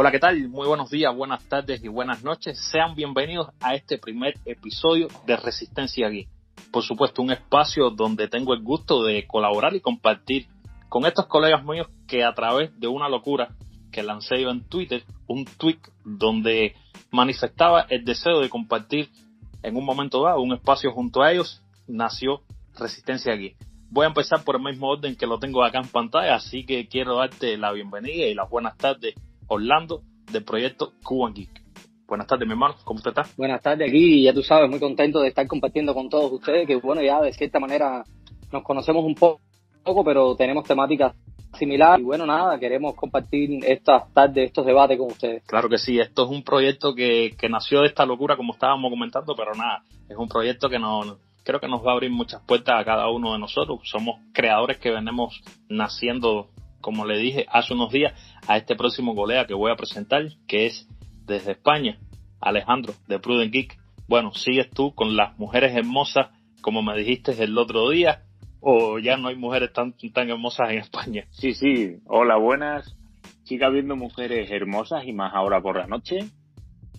Hola, ¿qué tal? Muy buenos días, buenas tardes y buenas noches. Sean bienvenidos a este primer episodio de Resistencia Geek. Por supuesto, un espacio donde tengo el gusto de colaborar y compartir con estos colegas míos que a través de una locura que lancé yo en Twitter, un tweet donde manifestaba el deseo de compartir en un momento dado un espacio junto a ellos, nació Resistencia Geek. Voy a empezar por el mismo orden que lo tengo acá en pantalla, así que quiero darte la bienvenida y las buenas tardes Orlando del proyecto Cuban Geek. Buenas tardes, mi hermano, ¿cómo usted está? Buenas tardes aquí, ya tú sabes, muy contento de estar compartiendo con todos ustedes, que bueno, ya de cierta manera nos conocemos un poco, pero tenemos temáticas similares y bueno, nada, queremos compartir estas tardes, estos debates con ustedes. Claro que sí, esto es un proyecto que, que nació de esta locura, como estábamos comentando, pero nada, es un proyecto que no, creo que nos va a abrir muchas puertas a cada uno de nosotros. Somos creadores que venimos naciendo como le dije hace unos días, a este próximo golea que voy a presentar, que es desde España, Alejandro de Prudent Geek. Bueno, sigues tú con las mujeres hermosas, como me dijiste el otro día, o ya no hay mujeres tan, tan hermosas en España. Sí, sí, hola, buenas. Sigue habiendo mujeres hermosas y más ahora por la noche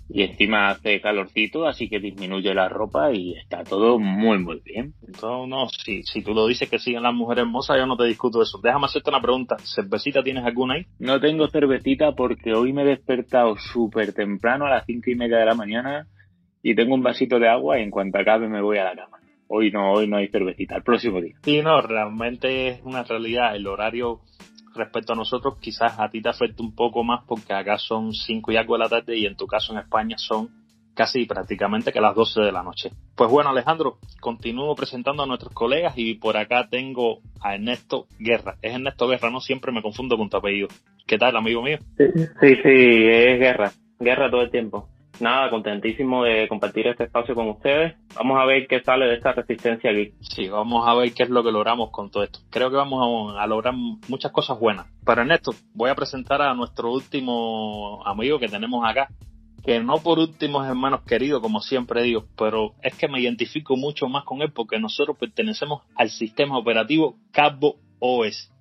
y encima hace calorcito, así que disminuye la ropa y está todo muy, muy bien. No, no, si, si tú lo dices que siguen las mujeres hermosas, yo no te discuto eso. Déjame hacerte una pregunta. ¿Cervecita tienes alguna ahí? No tengo cervecita porque hoy me he despertado súper temprano a las cinco y media de la mañana y tengo un vasito de agua y en cuanto acabe me voy a la cama. Hoy no, hoy no hay cervecita, el próximo día. Sí, no, realmente es una realidad. El horario respecto a nosotros, quizás a ti te afecta un poco más porque acá son 5 y algo de la tarde y en tu caso en España son casi prácticamente que las 12 de la noche. Pues bueno, Alejandro, continúo presentando a nuestros colegas y por acá tengo a Ernesto Guerra. Es Ernesto Guerra, no siempre me confundo con tu apellido. ¿Qué tal, amigo mío? Sí, sí es Guerra. Guerra todo el tiempo nada, contentísimo de compartir este espacio con ustedes. Vamos a ver qué sale de esta resistencia aquí. Sí, vamos a ver qué es lo que logramos con todo esto. Creo que vamos a, lograr muchas cosas buenas. Pero Ernesto, voy a presentar a nuestro último amigo que tenemos acá, que no por último es hermanos queridos, como siempre digo, pero es que me identifico mucho más con él porque nosotros pertenecemos al sistema operativo Cabo OS.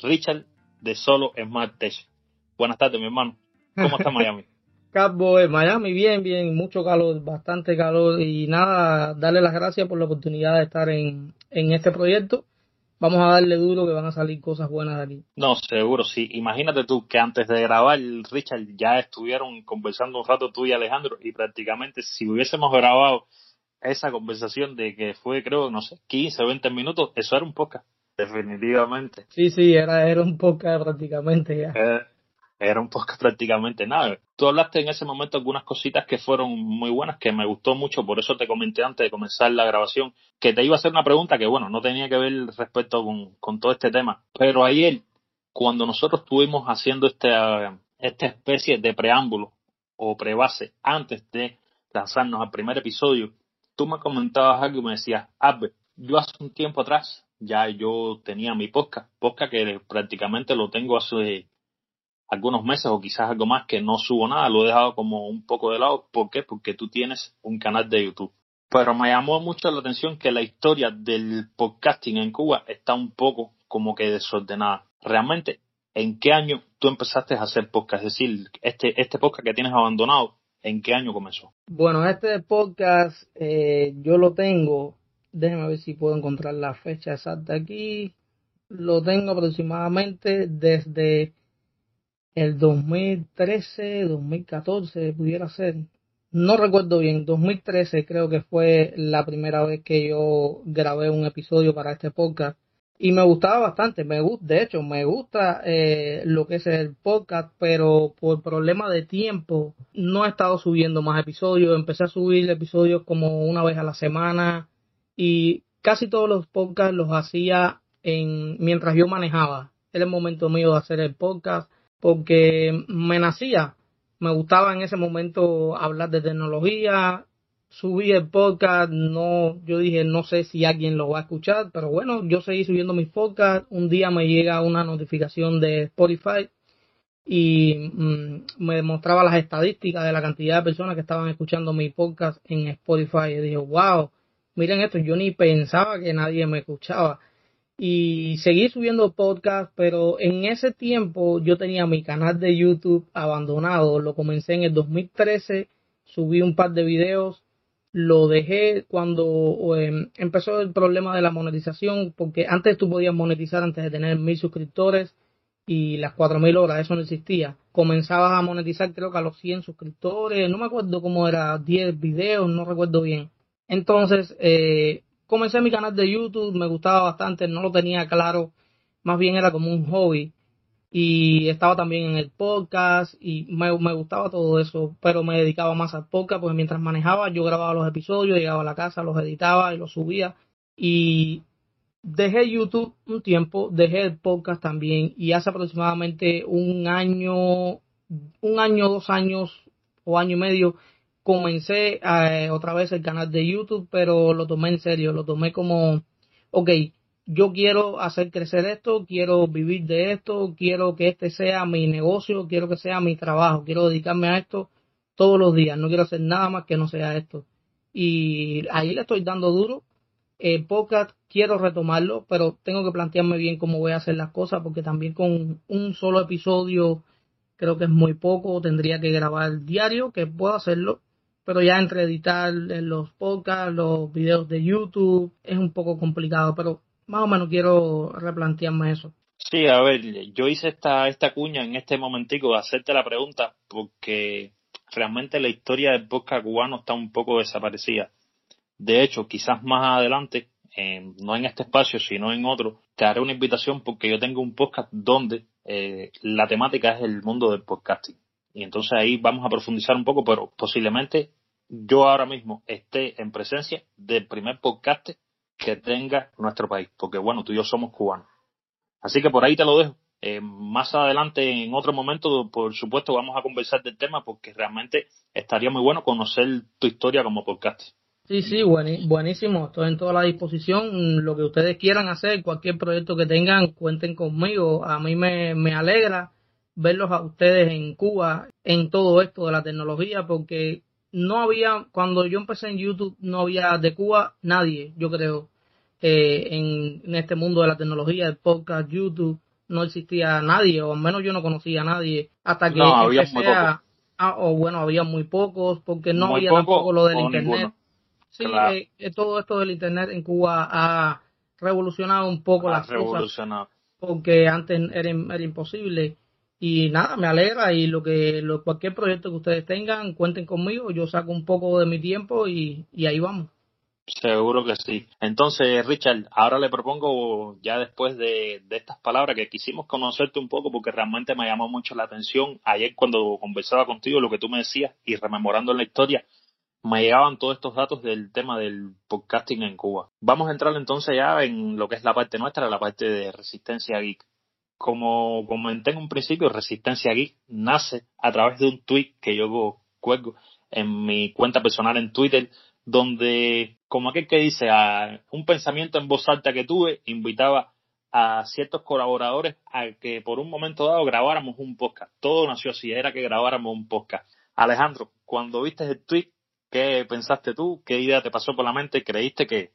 Richard de Solo Smart Tech. Buenas tardes, mi hermano. ¿Cómo está Miami? Cabo en Miami, bien, bien, mucho calor, bastante calor y nada, darle las gracias por la oportunidad de estar en, en este proyecto. Vamos a darle duro que van a salir cosas buenas de aquí. No, seguro, sí. Imagínate tú que antes de grabar, Richard, ya estuvieron conversando un rato tú y Alejandro y prácticamente si hubiésemos grabado esa conversación de que fue, creo, no sé, 15 o 20 minutos, eso era un podcast, definitivamente. Sí, sí, era, era un podcast prácticamente ya. Eh, era un podcast prácticamente nada. Tú hablaste en ese momento algunas cositas que fueron muy buenas, que me gustó mucho, por eso te comenté antes de comenzar la grabación, que te iba a hacer una pregunta que, bueno, no tenía que ver respecto con, con todo este tema. Pero ayer, cuando nosotros estuvimos haciendo esta, esta especie de preámbulo o prebase antes de lanzarnos al primer episodio, tú me comentabas algo y me decías, Albert, yo hace un tiempo atrás ya yo tenía mi podcast, podcast que prácticamente lo tengo hace algunos meses o quizás algo más que no subo nada, lo he dejado como un poco de lado. ¿Por qué? Porque tú tienes un canal de YouTube. Pero me llamó mucho la atención que la historia del podcasting en Cuba está un poco como que desordenada. Realmente, ¿en qué año tú empezaste a hacer podcast? Es decir, este, este podcast que tienes abandonado, ¿en qué año comenzó? Bueno, este podcast eh, yo lo tengo, déjeme ver si puedo encontrar la fecha exacta aquí. Lo tengo aproximadamente desde el 2013, 2014 pudiera ser. No recuerdo bien, 2013 creo que fue la primera vez que yo grabé un episodio para este podcast y me gustaba bastante, me gusta, de hecho me gusta eh, lo que es el podcast, pero por problema de tiempo no he estado subiendo más episodios, empecé a subir episodios como una vez a la semana y casi todos los podcasts los hacía en mientras yo manejaba. Era el momento mío de hacer el podcast porque me nacía, me gustaba en ese momento hablar de tecnología, subí el podcast, no, yo dije, no sé si alguien lo va a escuchar, pero bueno, yo seguí subiendo mis podcasts, un día me llega una notificación de Spotify y mm, me demostraba las estadísticas de la cantidad de personas que estaban escuchando mi podcast en Spotify. Y dije, wow, miren esto, yo ni pensaba que nadie me escuchaba y seguí subiendo podcast, pero en ese tiempo yo tenía mi canal de YouTube abandonado, lo comencé en el 2013, subí un par de videos, lo dejé cuando em, empezó el problema de la monetización, porque antes tú podías monetizar antes de tener mil suscriptores y las cuatro mil horas, eso no existía. Comenzabas a monetizar creo que a los 100 suscriptores, no me acuerdo cómo era, 10 videos, no recuerdo bien. Entonces, eh, comencé mi canal de YouTube, me gustaba bastante, no lo tenía claro, más bien era como un hobby. Y estaba también en el podcast y me, gustaba todo eso, pero me dedicaba más al podcast, porque mientras manejaba yo grababa los episodios, llegaba a la casa, los editaba y los subía. Y dejé YouTube un tiempo, dejé el podcast también y hace aproximadamente un año, un año, dos años o año y medio comencé eh, otra vez el canal de YouTube, pero lo tomé en serio, lo tomé como, ok, yo quiero hacer crecer esto, quiero vivir de esto, quiero que este sea mi negocio, quiero que sea mi trabajo, quiero dedicarme a esto todos los días, no quiero hacer nada más que no sea esto. Y ahí le estoy dando duro. El podcast quiero retomarlo, pero tengo que plantearme bien cómo voy a hacer las cosas, porque también con un solo episodio creo que es muy poco, tendría que grabar diario, que puedo hacerlo, pero ya entre editar los podcasts, los videos de YouTube, es un poco complicado, pero más o menos quiero replantearme eso. Sí, a ver, yo hice esta, esta cuña en este momentico de hacerte la pregunta porque realmente la historia del podcast cubano está un poco desaparecida. De hecho, quizás más adelante, no en este espacio, sino en otro, te haré una invitación porque yo tengo un podcast donde eh, la temática es el mundo del podcasting. Y entonces ahí vamos a profundizar un poco, pero posiblemente yo ahora mismo esté en presencia del primer podcast que tenga nuestro país, porque bueno, tú y yo somos cubanos. Así que por ahí te lo dejo. Eh, más adelante, en otro momento, por supuesto, vamos a conversar del tema porque realmente estaría muy bueno conocer tu historia como podcast. Sí, sí, buenísimo. Estoy en toda la disposición. Lo que ustedes quieran hacer, cualquier proyecto que tengan, cuenten conmigo. A mí me, me alegra verlos a ustedes en Cuba en todo esto de la tecnología porque no había, cuando yo empecé en YouTube, no había de Cuba nadie, yo creo, eh, en, este mundo de la tecnología, el podcast, YouTube, no existía nadie, o al menos yo no conocía a nadie, hasta que no, empecé a, o bueno, había muy pocos, porque no había tampoco lo del Internet. Sí, eh, eh, todo esto del Internet en Cuba ha revolucionado un poco las cosas, porque antes era, era imposible y nada, me alegra y lo que lo, cualquier proyecto que ustedes tengan, cuenten conmigo, yo saco un poco de mi tiempo y, y ahí vamos. Seguro que sí. Entonces, Richard, ahora le propongo, ya después de, de, estas palabras, que quisimos conocerte un poco porque realmente me llamó mucho la atención. Ayer cuando conversaba contigo, lo que tú me decías y rememorando la historia, me llegaban todos estos datos del tema del podcasting en Cuba. Vamos a entrar entonces ya en lo que es la parte nuestra, la parte de Resistencia Geek como comenté en un principio, Resistencia Geek nace a través de un tweet que yo cuelgo en mi cuenta personal en Twitter, donde, como aquel que dice, a un pensamiento en voz alta que tuve, invitaba a ciertos colaboradores a que por un momento dado grabáramos un podcast. Todo nació así, era que grabáramos un podcast. Alejandro, cuando viste el tweet, ¿qué pensaste tú? ¿Qué idea te pasó por la mente? ¿Creíste que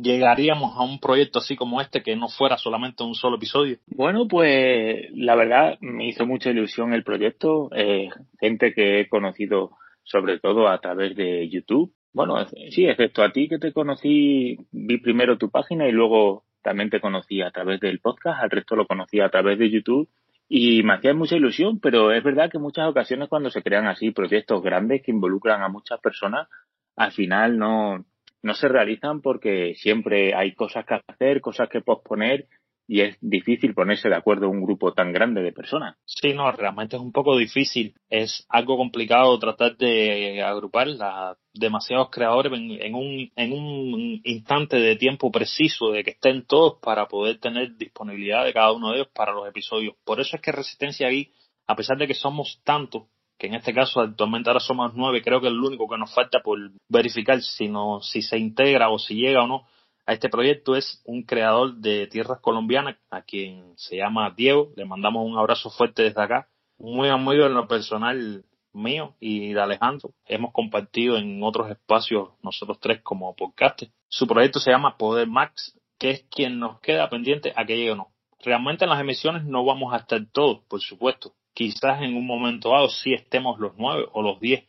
llegaríamos a un proyecto así como este que no fuera solamente un solo episodio? Bueno, pues la verdad me hizo mucha ilusión el proyecto. Eh, gente que he conocido sobre todo a través de YouTube. Bueno, sí, excepto a ti que te conocí, vi primero tu página y luego también te conocí a través del podcast, al resto lo conocí a través de YouTube y me hacía mucha ilusión, pero es verdad que muchas ocasiones cuando se crean así proyectos grandes que involucran a muchas personas, al final no, no se realizan porque siempre hay cosas que hacer, cosas que posponer y es difícil ponerse de acuerdo un grupo tan grande de personas. Sí, no, realmente es un poco difícil. Es algo complicado tratar de agrupar a demasiados creadores en, un, en un instante de tiempo preciso de que estén todos para poder tener disponibilidad de cada uno de ellos para los episodios. Por eso es que Resistencia aquí, a pesar de que somos tantos, que en este caso actualmente ahora somos nueve, creo que es lo único que nos falta por verificar si, no, si se integra o si llega o no a este proyecto es un creador de tierras colombianas, a quien se llama Diego, le mandamos un abrazo fuerte desde acá, muy amigo en lo personal mío y de Alejandro. Hemos compartido en otros espacios nosotros tres como podcast. Su proyecto se llama Poder Max que es quien nos queda pendiente a que llegue o no. Realmente en las emisiones no vamos a estar todos, por supuesto. Quizás en un momento dado sí estemos los nueve o los diez,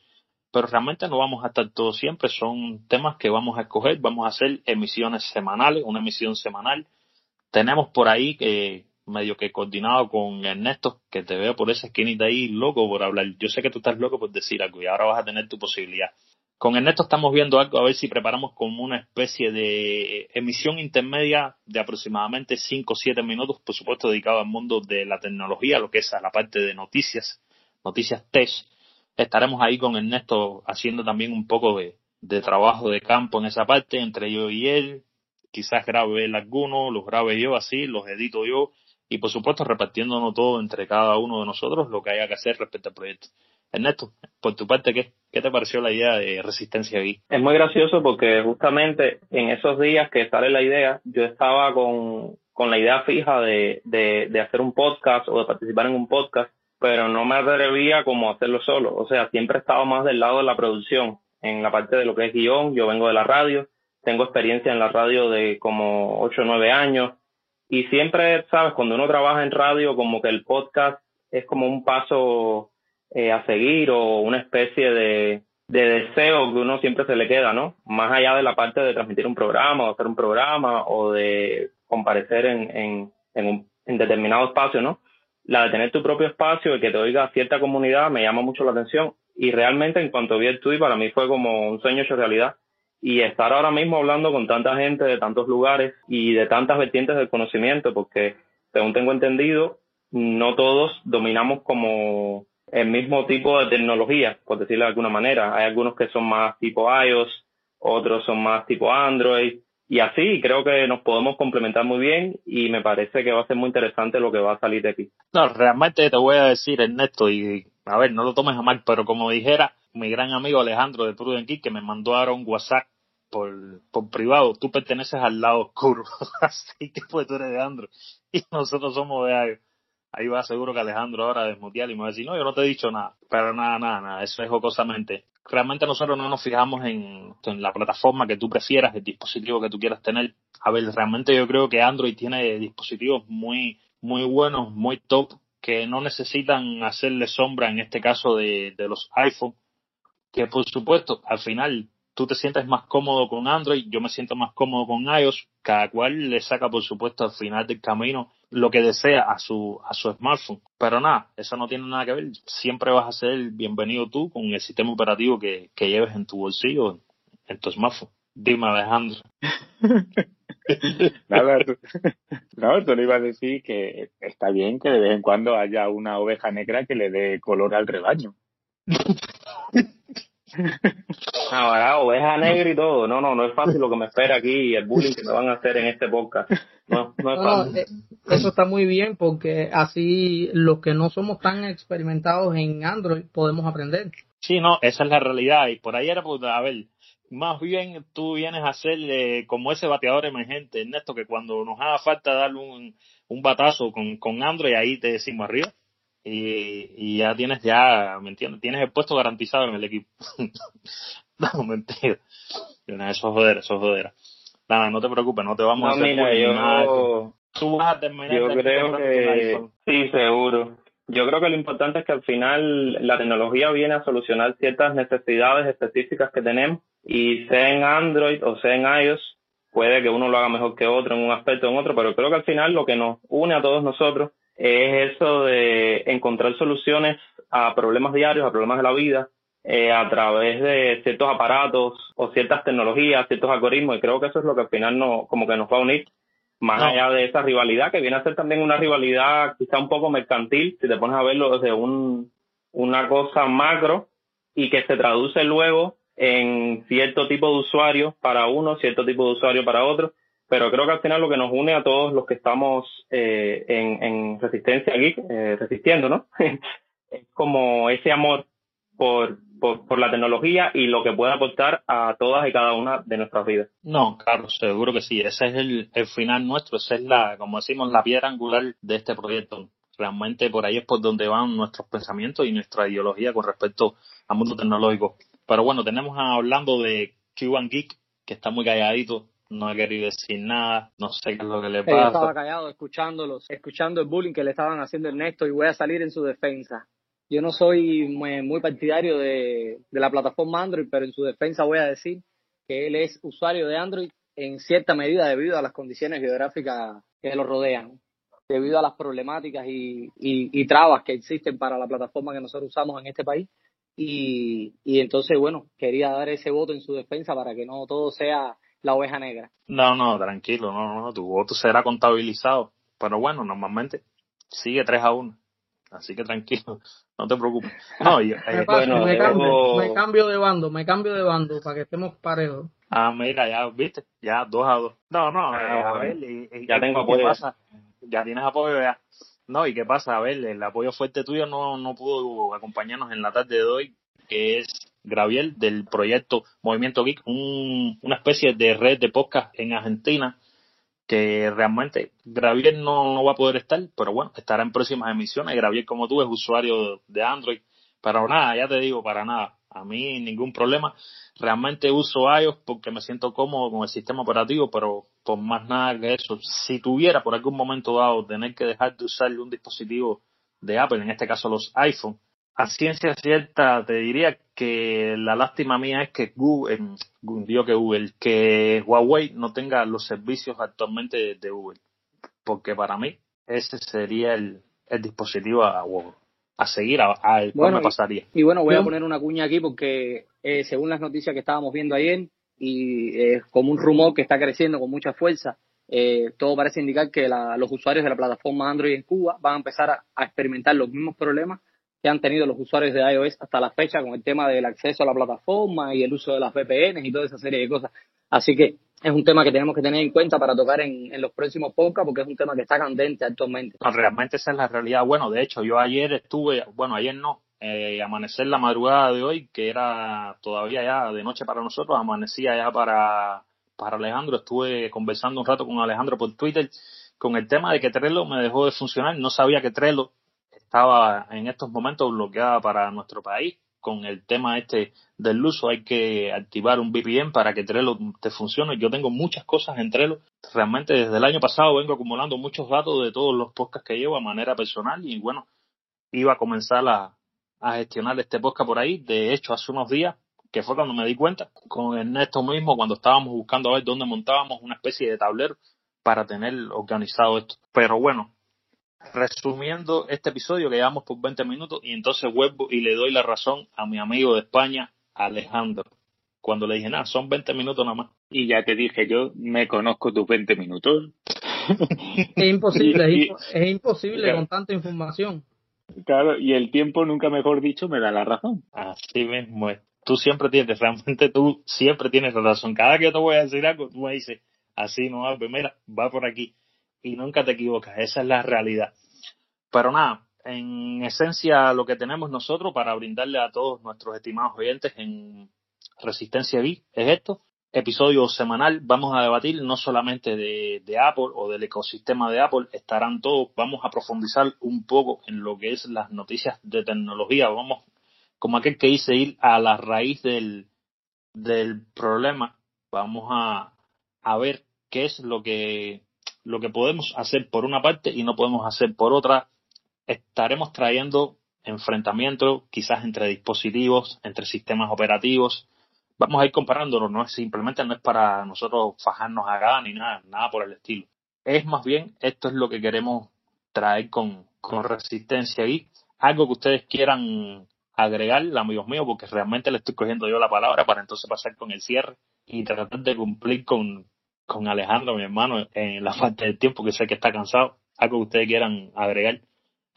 pero realmente no vamos a estar todos siempre. Son temas que vamos a escoger. Vamos a hacer emisiones semanales, una emisión semanal. Tenemos por ahí que medio que coordinado con Ernesto, que te veo por esa esquinita ahí loco por hablar. Yo sé que tú estás loco por decir algo y ahora vas a tener tu posibilidad. Con Ernesto estamos viendo algo, a ver si preparamos como una especie de emisión intermedia de aproximadamente 5 o 7 minutos, por supuesto dedicado al mundo de la tecnología, lo que es la parte de noticias, noticias tech. Estaremos ahí con Ernesto haciendo también un poco de, de trabajo de campo en esa parte, entre yo y él. Quizás grabe él algunos, los grabe yo así, los edito yo y por supuesto repartiéndonos todo entre cada uno de nosotros lo que haya que hacer respecto al proyecto. Ernesto, por tu parte, ¿qué, qué te pareció la idea de Resistencia aquí? Es muy gracioso porque justamente en esos días que sale la idea, yo estaba con, con la idea fija de, de, de hacer un podcast o de participar en un podcast, pero no me atrevía como a hacerlo solo. O sea, siempre estaba más del lado de la producción, en la parte de lo que es guion. Yo vengo de la radio, tengo experiencia en la radio de como 8 o 9 años, y siempre, sabes, cuando uno trabaja en radio, como que el podcast es como un paso eh, a seguir o una especie de, de deseo que uno siempre se le queda, ¿no? Más allá de la parte de transmitir un programa o hacer un programa o de comparecer en, en, en, un, en determinado espacio, ¿no? La de tener tu propio espacio y que te oiga cierta comunidad me llama mucho la atención y realmente en cuanto vi el tweet para mí fue como un sueño hecho realidad y estar ahora mismo hablando con tanta gente de tantos lugares y de tantas vertientes del conocimiento, porque según tengo entendido, no todos dominamos como el mismo tipo de tecnología, por decirlo de alguna manera. Hay algunos que son más tipo iOS, otros son más tipo Android, y así creo que nos podemos complementar muy bien y me parece que va a ser muy interesante lo que va a salir de aquí. No, realmente te voy a decir, Ernesto, y a ver, no lo tomes a mal, pero como dijera mi gran amigo Alejandro de Pruden que me mandó ahora un WhatsApp por, por privado, tú perteneces al lado oscuro, así que pues tú eres de Android y nosotros somos de iOS. Ahí va seguro que Alejandro ahora desmutear y me va a decir, no, yo no te he dicho nada, pero nada, nada, nada, eso es jocosamente. Realmente nosotros no nos fijamos en, en la plataforma que tú prefieras, el dispositivo que tú quieras tener. A ver, realmente yo creo que Android tiene dispositivos muy, muy buenos, muy top, que no necesitan hacerle sombra en este caso de, de los iPhone, que por supuesto al final tú te sientes más cómodo con Android, yo me siento más cómodo con iOS, cada cual le saca por supuesto al final del camino lo que desea a su, a su smartphone. Pero nada, eso no tiene nada que ver, siempre vas a ser bienvenido tú con el sistema operativo que, que lleves en tu bolsillo, en tu smartphone. Dime Alejandro. Nada, no, tú le ibas a decir que está bien que de vez en cuando haya una oveja negra que le dé color al rebaño. Ahora, oveja negra y todo. No, no, no es fácil lo que me espera aquí y el bullying que me van a hacer en este podcast. No, no es fácil. Eh, eso está muy bien porque así los que no somos tan experimentados en Android podemos aprender. Sí, no, esa es la realidad. Y por ahí era, pues, a ver, más bien tú vienes a ser eh, como ese bateador emergente, Ernesto, que cuando nos haga falta darle un, un batazo con, con Android, ahí te decimos arriba y, y ya tienes ya, ¿me entiendes? Tienes el puesto garantizado en el equipo. no, mentira. Eso es joder, eso es joder. Nada, no te preocupes, no te vamos a hacer mira, yo, Tú vas a terminar yo creo que sí, seguro. Yo creo que lo importante es que al final la tecnología viene a solucionar ciertas necesidades específicas que tenemos y sea en Android o sea en iOS, puede que uno lo haga mejor que otro en un aspecto o en otro, pero creo que al final lo que nos une a todos nosotros es eso de encontrar soluciones a problemas diarios, a problemas de la vida, eh, a través de ciertos aparatos o ciertas tecnologías, ciertos algoritmos, y creo que eso es lo que al final no, como que nos va a unir, más allá de esa rivalidad, que viene a ser también una rivalidad quizá un poco mercantil, si te pones a verlo desde un, una cosa macro, y que se traduce luego en cierto tipo de usuario para uno, cierto tipo de usuario para otro, pero creo que al final lo que nos une a todos los que estamos eh, en, en, resistencia aquí, eh, resistiendo, ¿no? es como ese amor por, por, por, la tecnología y lo que puede aportar a todas y cada una de nuestras vidas. No, claro, seguro que sí. Ese es el, el final nuestro, esa es la, como decimos, la piedra angular de este proyecto. Realmente por ahí es por donde van nuestros pensamientos y nuestra ideología con respecto al mundo tecnológico. Pero bueno, tenemos hablando de Cuban Geek, que está muy calladito, no he querido decir nada, no sé qué es lo que le Yo pasa. estaba callado escuchándolos, escuchando el bullying que le estaban haciendo Ernesto y voy a salir en su defensa. Yo no soy muy, muy partidario de, de la plataforma Android, pero en su defensa voy a decir que él es usuario de Android en cierta medida debido a las condiciones geográficas que lo rodean, debido a las problemáticas y, y, y trabas que existen para la plataforma que nosotros usamos en este país. Y, y entonces, bueno, quería dar ese voto en su defensa para que no todo sea la oveja negra. No, no, tranquilo, no, no, tu voto será contabilizado. Pero bueno, normalmente sigue 3 a 1. Así que tranquilo, no te preocupes. No, yo, Me, eh, paso, bueno, me, cambio, debo- me cambio de bando, me cambio de bando para que estemos parejos. ah, mira, ya viste, ya 2 a 2. No, no, eh, Ah, a bueno. ver, y- y- Ya tengo ¿qué apoyo. pasa? Ya tienes apoyo ya. No, ¿y qué pasa? A ver, el apoyo fuerte tuyo no, no pudo acompañarnos en la tarde de hoy, que es Graviel del proyecto Movimiento Geek, un, una especie de red de podcast en Argentina que realmente Graviel no, no va a poder estar, pero bueno, estará en próximas emisiones. Graviel, como tú, es usuario de Android, pero nada, ya te digo, para nada. A mí ningún problema. Realmente uso iOS porque me siento cómodo con el sistema operativo, pero por más nada que eso. Si tuviera por algún momento dado tener que dejar de usar un dispositivo de Apple, en este caso los iPhone, a ciencia cierta te diría que la lástima mía es que Google, digo que Google, que Huawei no tenga los servicios actualmente de, de Google, porque para mí ese sería el, el dispositivo a, a seguir, a, a el cual Bueno, me pasaría. Y bueno, voy a poner una cuña aquí porque eh, según las noticias que estábamos viendo ayer y eh, como un rumor que está creciendo con mucha fuerza, eh, todo parece indicar que la- los usuarios de la plataforma Android en Cuba van a empezar a, a experimentar los mismos problemas que han tenido los usuarios de iOS hasta la fecha con el tema del acceso a la plataforma y el uso de las VPNs y toda esa serie de cosas. Así que es un tema que tenemos que tener en cuenta para tocar en, en los próximos podcasts porque es un tema que está candente actualmente. Realmente esa es la realidad. Bueno, de hecho, yo ayer estuve, bueno, ayer no, eh, amanecer la madrugada de hoy, que era todavía ya de noche para nosotros, amanecía ya para, para Alejandro. Estuve conversando un rato con Alejandro por Twitter con el tema de que Trello me dejó de funcionar. No sabía que Trello estaba en estos momentos bloqueada para nuestro país. Con el tema este del uso hay que activar un VPN para que Trello te funcione. Yo tengo muchas cosas en Trello realmente desde el año pasado vengo acumulando muchos datos de todos los podcasts que llevo a manera personal y bueno, iba a comenzar a, gestionar este podcast por ahí. De hecho, hace unos días, que fue cuando me di cuenta, con Ernesto mismo, cuando estábamos buscando a ver dónde montábamos una especie de tablero para tener organizado esto. Pero bueno, resumiendo este episodio que llevamos por 20 minutos y entonces vuelvo y le doy la razón a mi amigo de España, Alejandro. Cuando le dije, nada, son 20 minutos nada más. Y ya te dije yo, me conozco tus 20 minutos. Es imposible, es, Y- impo- es imposible Claro. con tanta información. Claro, y el tiempo, nunca mejor dicho, me da la razón. Así mismo es. Tú siempre tienes, realmente tú siempre tienes razón. Cada que yo te voy a decir algo, tú me dices, así no mira, va por aquí. Y nunca te equivocas, esa es la realidad. Pero nada, en esencia lo que tenemos nosotros para brindarle a todos nuestros estimados oyentes en Resistencia Geek es esto. Episodio semanal, vamos a debatir no solamente de, de Apple o del ecosistema de Apple, estarán todos, vamos a profundizar un poco en lo que es las noticias de tecnología, vamos como aquel que dice ir a la raíz del, del problema, vamos a, a ver qué es lo que, lo que podemos hacer por una parte y no podemos hacer por otra. Estaremos trayendo enfrentamientos quizás entre dispositivos, entre sistemas operativos. Vamos a ir comparándolo, no es simplemente no es para nosotros fajarnos acá ni nada, nada por el estilo. Es más bien, esto es lo que queremos traer con, con resistencia y algo que ustedes quieran agregar, amigos míos, porque realmente le estoy cogiendo yo la palabra para entonces pasar con el cierre y tratar de cumplir con, con Alejandro, mi hermano, en la falta del tiempo que sé que está cansado. Algo que ustedes quieran agregar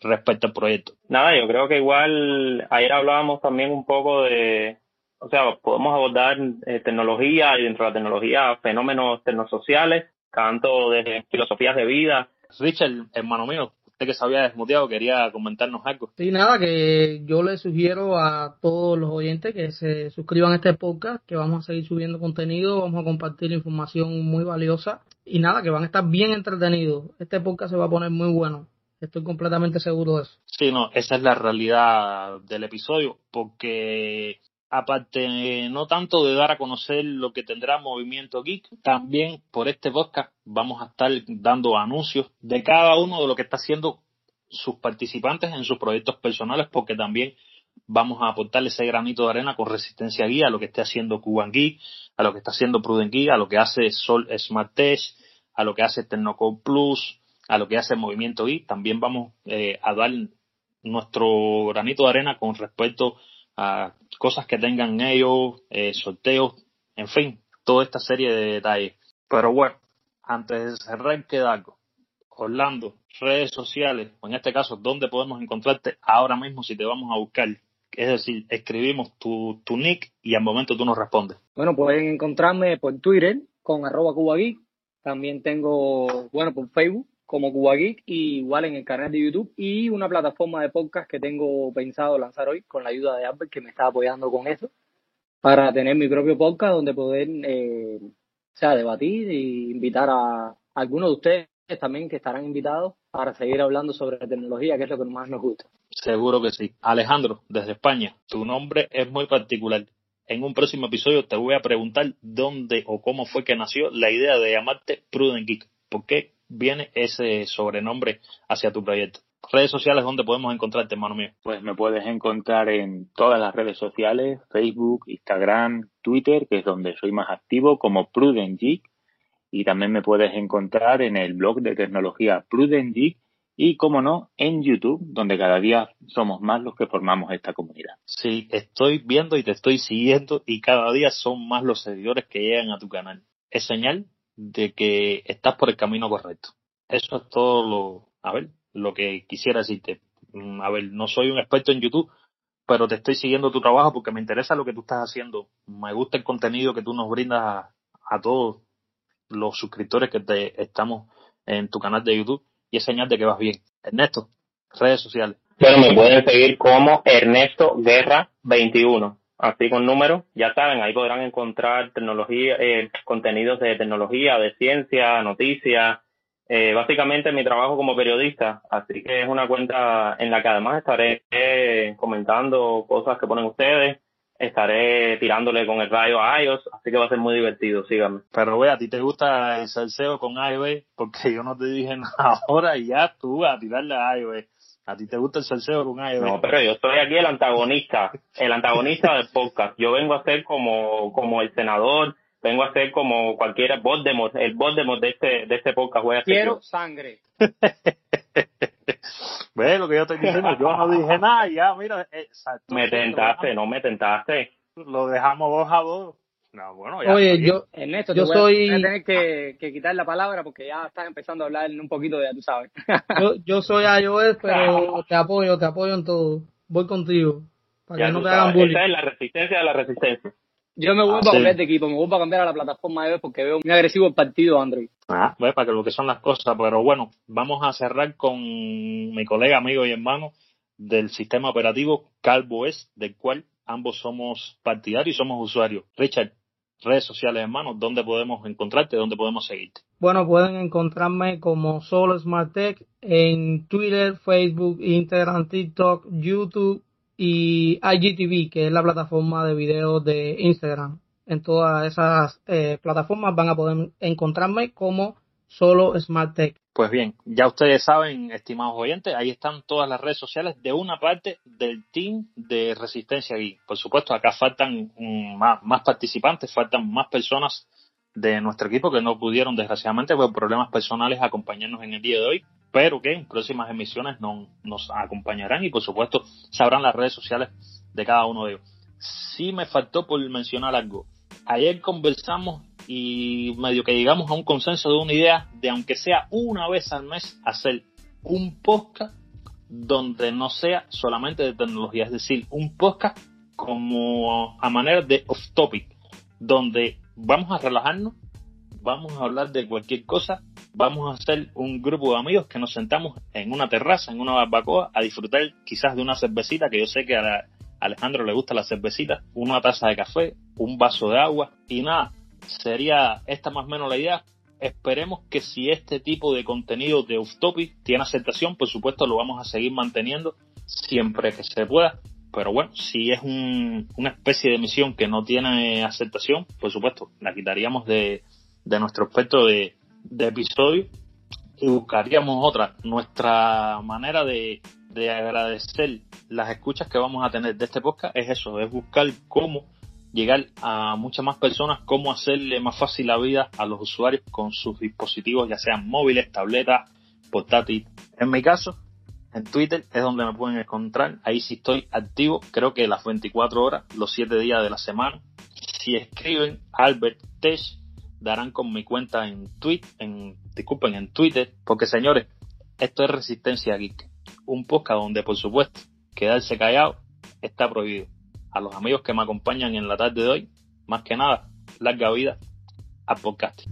respecto al proyecto. Nada, yo creo que igual ayer hablábamos también un poco de, o sea, podemos abordar eh, tecnología y dentro de la tecnología fenómenos tecnosociales, tanto desde filosofías de vida. Richard, hermano mío, que se había desmuteado, quería comentarnos algo. Sí, nada, que yo le sugiero a todos los oyentes que se suscriban a este podcast, que vamos a seguir subiendo contenido, vamos a compartir información muy valiosa y nada, que van a estar bien entretenidos. Este podcast se va a poner muy bueno. Estoy completamente seguro de eso. Sí, no, esa es la realidad del episodio, porque aparte no tanto de dar a conocer lo que tendrá Movimiento Geek, también por este podcast vamos a estar dando anuncios de cada uno de lo que está haciendo sus participantes en sus proyectos personales, porque también vamos a aportarle ese granito de arena con resistencia guía a lo que esté haciendo Cuban Geek, a lo que está haciendo Prudent Geek, a lo que hace Sol Smart Tech, a lo que hace Tecnocode Plus, a lo que hace Movimiento Geek. También vamos eh, a dar nuestro granito de arena con respecto a cosas que tengan ellos, eh, sorteos, en fin, toda esta serie de detalles. Pero bueno, antes de cerrar, queda algo. Orlando, redes sociales, o en este caso, ¿dónde podemos encontrarte ahora mismo si te vamos a buscar? Es decir, escribimos tu, tu nick y al momento tú nos respondes. Bueno, pueden encontrarme por Twitter con arroba CubaGeek. También tengo, bueno, por Facebook como CubaGeek y igual en el canal de YouTube y una plataforma de podcast que tengo pensado lanzar hoy con la ayuda de Albert que me está apoyando con eso para tener mi propio podcast donde poder, eh, sea, debatir e invitar a algunos de ustedes también que estarán invitados para seguir hablando sobre tecnología, que es lo que más nos gusta. Seguro que sí. Alejandro, desde España, tu nombre es muy particular. En un próximo episodio te voy a preguntar dónde o cómo fue que nació la idea de llamarte Prudent Geek. ¿Por qué viene ese sobrenombre hacia tu proyecto? Redes sociales, ¿dónde podemos encontrarte, hermano mío? Pues me puedes encontrar en todas las redes sociales, Facebook, Instagram, Twitter, que es donde soy más activo, como Prudent Geek y también me puedes encontrar en el blog de tecnología Prudent Geek y, como no, en YouTube, donde cada día somos más los que formamos esta comunidad. Sí, estoy viendo y te estoy siguiendo y cada día son más los seguidores que llegan a tu canal. Es señal de que estás por el camino correcto. Eso es todo lo, a ver, lo que quisiera decirte. Mm, a ver, no soy un experto en YouTube, pero te estoy siguiendo tu trabajo porque me interesa lo que tú estás haciendo. Me gusta el contenido que tú nos brindas a, todos los suscriptores que te estamos en tu canal de YouTube y es señal de que vas bien. Ernesto, redes sociales. Bueno, me pueden seguir como Ernesto Guerra 21, así con número. Ya saben, ahí podrán encontrar tecnología, eh, contenidos de tecnología, de ciencia, noticias, eh, básicamente mi trabajo como periodista. Así que es una cuenta en la que además estaré eh, comentando cosas que ponen ustedes estaré tirándole con el rayo a iOS, así que va a ser muy divertido, síganme. Pero ve, a ti te gusta el salseo con iOS, porque yo no te dije nada ahora y ya tú a tirarle a iOS. A ti te gusta el salseo con iOS. No, pero yo estoy aquí el antagonista, el antagonista del podcast. Yo vengo a ser como, como el senador, vengo a ser como cualquiera Voldemort, el Voldemort de este, de este podcast. Voy a Quiero sangre. Ve lo que yo estoy diciendo, yo no dije nada, ya, mira. Eh, me tentaste, no me tentaste. Lo dejamos dos a dos. No, bueno, ya Oye, yo, Ernesto, yo soy. Voy a tener que, que, quitar la palabra porque ya estás empezando a hablar un poquito de, tú sabes. yo, yo soy iOS, pero te apoyo, te apoyo en todo. Voy contigo. Para que no te hagan bullying. Esa es la resistencia de la resistencia. Yo me vuelvo a cambiar de equipo, me vuelvo a cambiar a la plataforma iOS porque veo muy agresivo el partido Android. Ah, pues para que lo que son las cosas, pero bueno, vamos a cerrar con mi colega, amigo y hermano del sistema operativo CalvoS, del cual ambos somos partidarios y somos usuarios. Richard, redes sociales, hermano, ¿dónde podemos encontrarte? ¿Dónde podemos seguirte? Bueno, pueden encontrarme como Solo Smart Tech en Twitter, Facebook, Instagram, TikTok, YouTube y IGTV, que es la plataforma de video de Instagram. En todas esas eh, plataformas van a poder encontrarme como solo Smart Tech. Pues bien, ya ustedes saben, estimados oyentes, ahí están todas las redes sociales de una parte del team de Resistencia Geek. Por supuesto, acá faltan más, más participantes, faltan más personas de nuestro equipo que no pudieron, desgraciadamente, por problemas personales, acompañarnos en el día de hoy pero que en próximas emisiones nos acompañarán y por supuesto sabrán las redes sociales de cada uno de ellos. Sí me faltó por mencionar algo. Ayer conversamos y medio que llegamos a un consenso de una idea de aunque sea una vez al mes hacer un podcast donde no sea solamente de tecnología, es decir, un podcast como a manera de off topic, donde vamos a relajarnos, vamos a hablar de cualquier cosa vamos a hacer un grupo de amigos que nos sentamos en una terraza, en una barbacoa, a disfrutar quizás de una cervecita, que yo sé que a, Alejandro le gusta la cervecita, una taza de café, un vaso de agua y nada, sería esta más o menos la idea. Esperemos que si este tipo de contenido de Uftopia tiene aceptación, por supuesto lo vamos a seguir manteniendo siempre que se pueda. pero bueno, si es una especie de emisión que no tiene aceptación, por supuesto, la quitaríamos de, nuestro aspecto de, de episodio y buscaríamos otra. Nuestra manera de, de agradecer las escuchas que vamos a tener de este podcast es eso, es buscar cómo llegar a muchas más personas, cómo hacerle más fácil la vida a los usuarios con sus dispositivos, ya sean móviles, tabletas, portátiles. En mi caso, en Twitter es donde me pueden encontrar, ahí sí estoy activo, creo que las 24 horas, los 7 días de la semana. Si escriben Albert Tech, darán con mi cuenta en Twitter, en, disculpen, en Twitter, porque señores, esto es Resistencia Geek, un podcast donde por supuesto quedarse callado está prohibido a los amigos que me acompañan en la tarde de hoy, más que nada, larga vida al podcast.